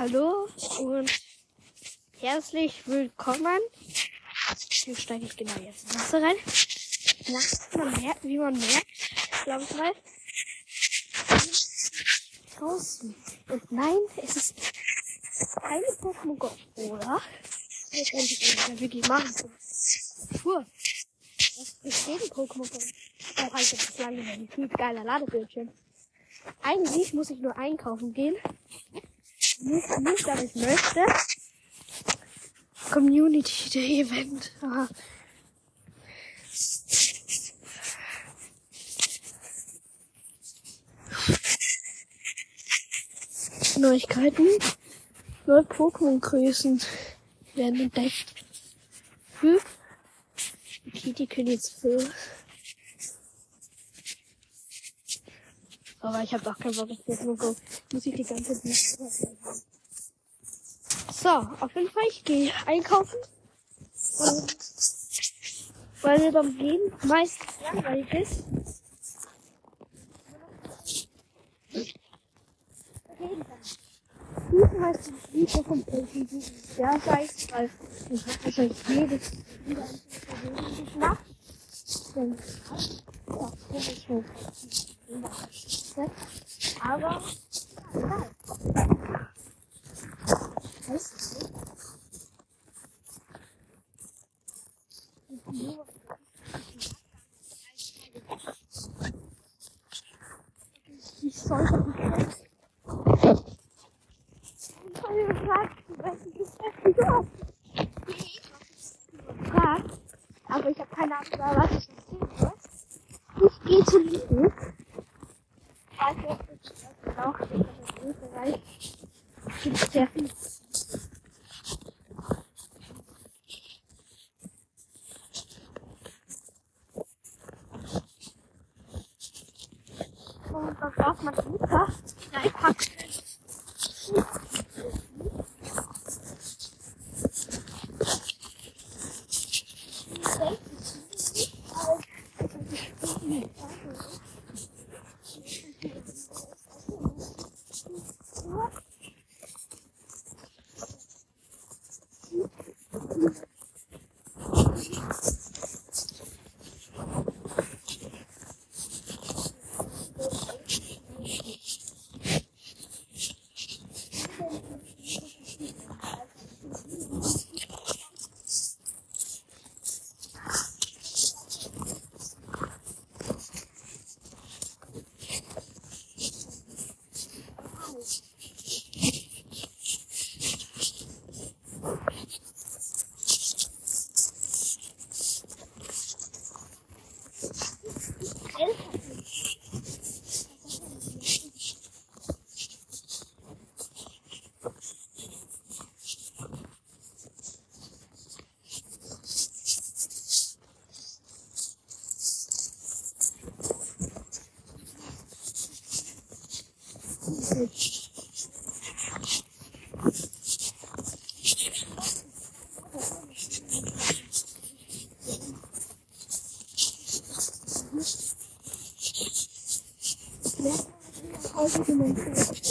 Hallo und herzlich willkommen. Hier steige ich genau jetzt ins Wasser rein. Ja, man merkt, wie man merkt, glaube ich mal. Draußen. Und nein, es ist keine Pokémon Go, oder? Letztendlich ist ja wirklich machen. Puh. Das ist jeden Pokémon Go. Oh, halt, das ist lange ein viel geiler Ladebildschirm. Eigentlich muss ich nur einkaufen gehen. Nicht, nicht, aber ich möchte. Community Day Event. Aha. Neuigkeiten. Neue Pokémon-Größen werden entdeckt. Hm? Okay, die können jetzt für. Aber ich habe auch keinen Bock auf Pokémon Go. Muss ich die ganze Zeit So, auf jeden Fall, ich gehe einkaufen. Und weil mir beim Gehen meistens langweilig ist. Suchen heißt das Lied vom Pokémon. Ja, weiß, weil ich habe wahrscheinlich jedes persönliches Nacht. Denn ja, das ist আছে আবার Aber ich habe keine Ahnung, was How do you make it?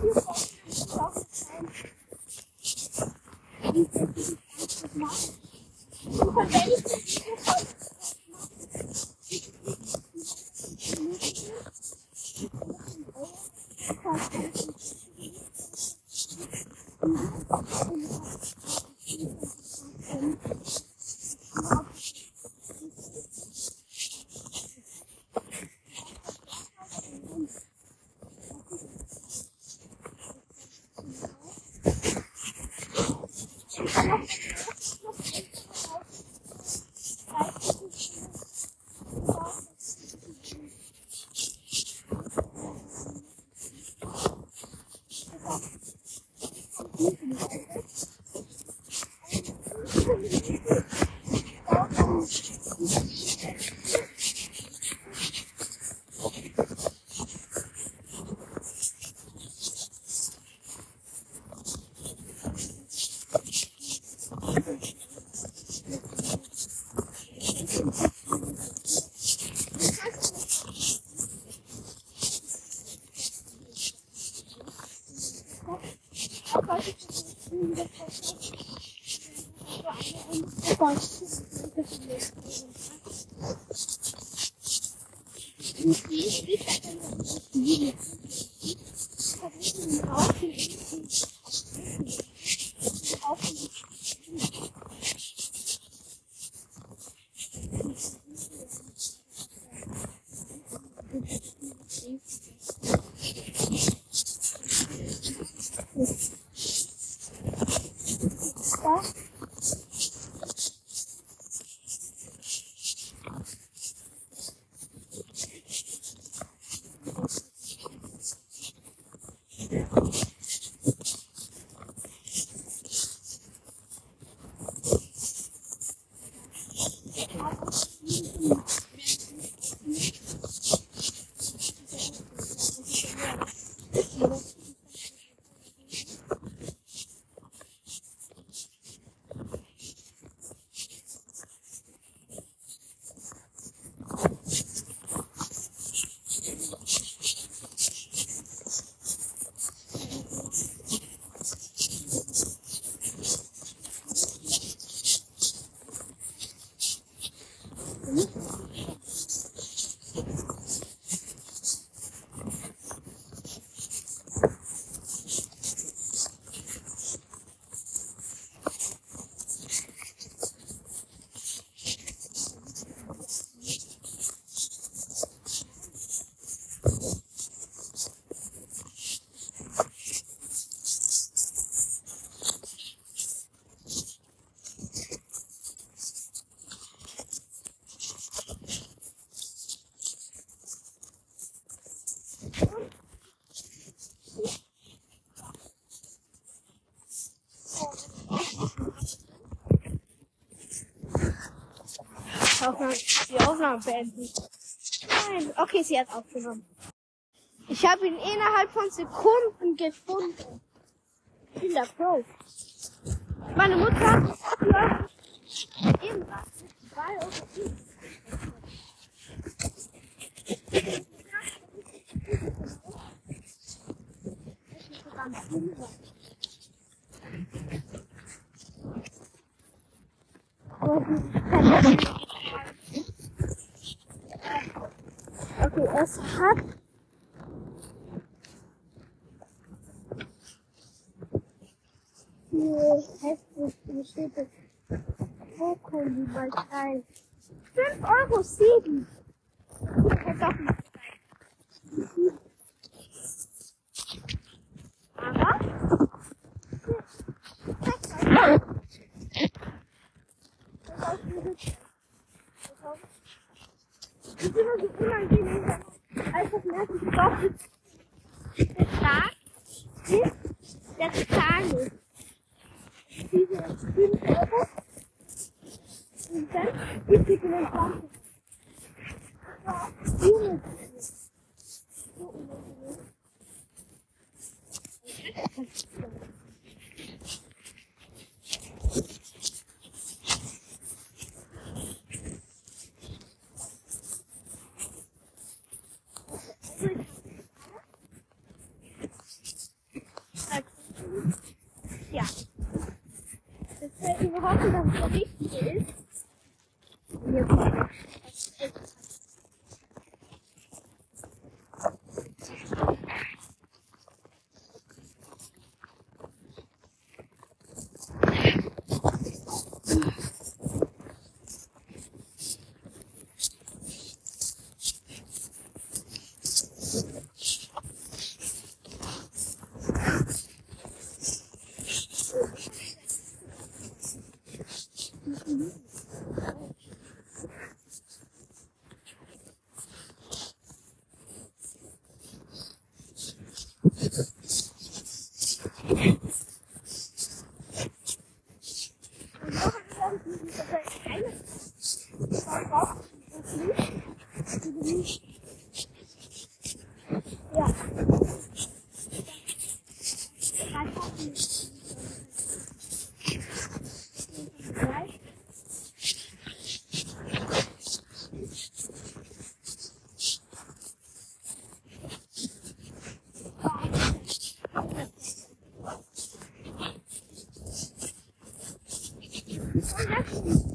Jesus. って。Aufnahme, die Aufnahme beenden. Nein, okay, sie hat aufgenommen. Ich habe ihn innerhalb von Sekunden gefunden. Ich bin der Pro. Meine Mutter läuft irgendwas mit zwei oder fünf. Es hat hier heftig, steht das? Wo kommen die bald rein? 5 Euro 7. Jetzt auch nicht rein. Ist immer so unangenehm, einfach merkt, ich brauche der Tag ist Zahn ist. Diese 5 Euro und dann gibt die 25. Das war. Ja. Deswegen wir hoffen, dass es der Production.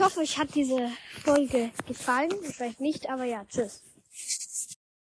Ich hoffe, euch hat diese Folge gefallen. Vielleicht nicht, aber ja, tschüss.